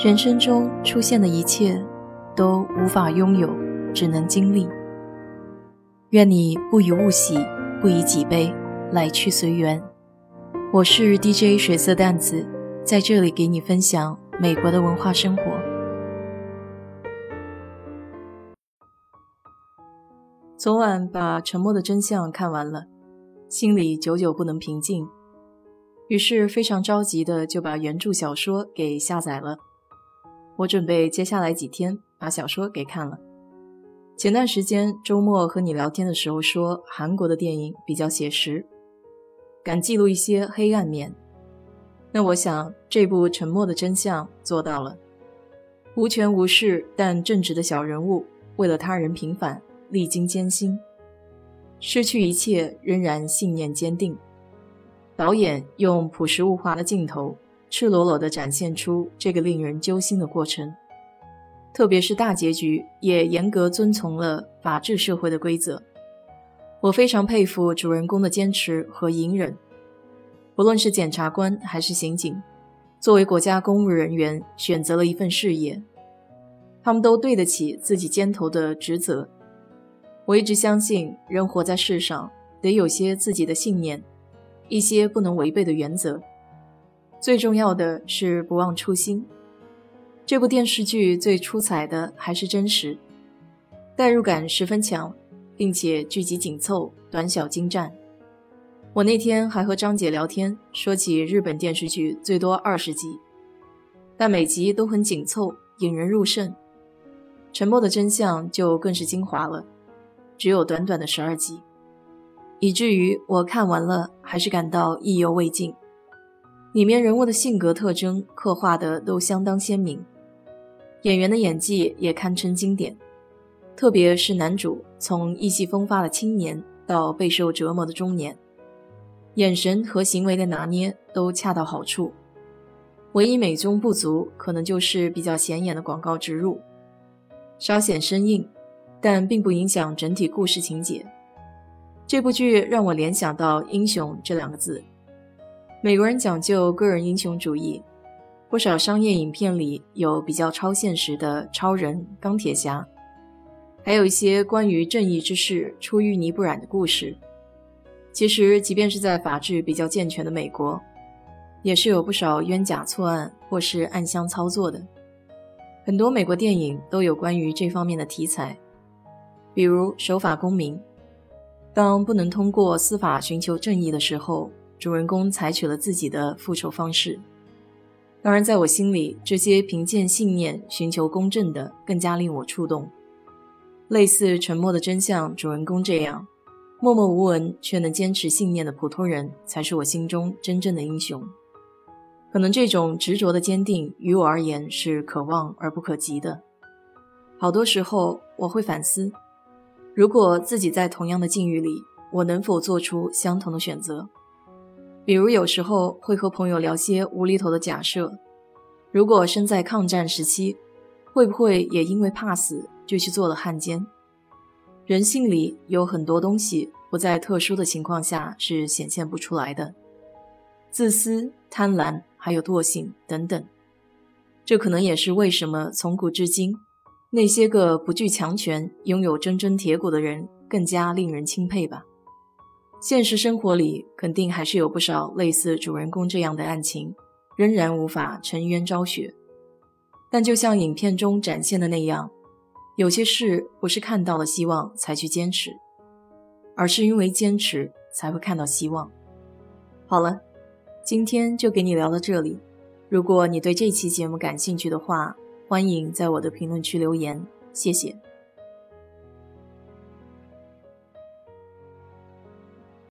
人生中出现的一切，都无法拥有，只能经历。愿你不以物喜，不以己悲，来去随缘。我是 DJ 水色淡子，在这里给你分享美国的文化生活。昨晚把《沉默的真相》看完了，心里久久不能平静，于是非常着急的就把原著小说给下载了。我准备接下来几天把小说给看了。前段时间周末和你聊天的时候说，韩国的电影比较写实，敢记录一些黑暗面。那我想这部《沉默的真相》做到了。无权无势但正直的小人物，为了他人平反，历经艰辛，失去一切仍然信念坚定。导演用朴实无华的镜头。赤裸裸地展现出这个令人揪心的过程，特别是大结局也严格遵从了法治社会的规则。我非常佩服主人公的坚持和隐忍。不论是检察官还是刑警，作为国家公务人员，选择了一份事业，他们都对得起自己肩头的职责。我一直相信，人活在世上得有些自己的信念，一些不能违背的原则。最重要的是不忘初心。这部电视剧最出彩的还是真实，代入感十分强，并且剧集紧凑、短小精湛。我那天还和张姐聊天，说起日本电视剧最多二十集，但每集都很紧凑，引人入胜。《沉默的真相》就更是精华了，只有短短的十二集，以至于我看完了还是感到意犹未尽。里面人物的性格特征刻画的都相当鲜明，演员的演技也堪称经典。特别是男主从意气风发的青年到备受折磨的中年，眼神和行为的拿捏都恰到好处。唯一美中不足，可能就是比较显眼的广告植入，稍显生硬，但并不影响整体故事情节。这部剧让我联想到“英雄”这两个字。美国人讲究个人英雄主义，不少商业影片里有比较超现实的超人、钢铁侠，还有一些关于正义之士出淤泥不染的故事。其实，即便是在法制比较健全的美国，也是有不少冤假错案或是暗箱操作的。很多美国电影都有关于这方面的题材，比如《守法公民》，当不能通过司法寻求正义的时候。主人公采取了自己的复仇方式。当然，在我心里，这些凭借信念寻求公正的更加令我触动。类似《沉默的真相》主人公这样默默无闻却能坚持信念的普通人，才是我心中真正的英雄。可能这种执着的坚定，于我而言是可望而不可及的。好多时候，我会反思：如果自己在同样的境遇里，我能否做出相同的选择？比如有时候会和朋友聊些无厘头的假设：如果身在抗战时期，会不会也因为怕死就去做了汉奸？人性里有很多东西不在特殊的情况下是显现不出来的，自私、贪婪，还有惰性等等。这可能也是为什么从古至今，那些个不惧强权、拥有铮铮铁骨的人更加令人钦佩吧。现实生活里肯定还是有不少类似主人公这样的案情，仍然无法沉冤昭雪。但就像影片中展现的那样，有些事不是看到了希望才去坚持，而是因为坚持才会看到希望。好了，今天就给你聊到这里。如果你对这期节目感兴趣的话，欢迎在我的评论区留言，谢谢。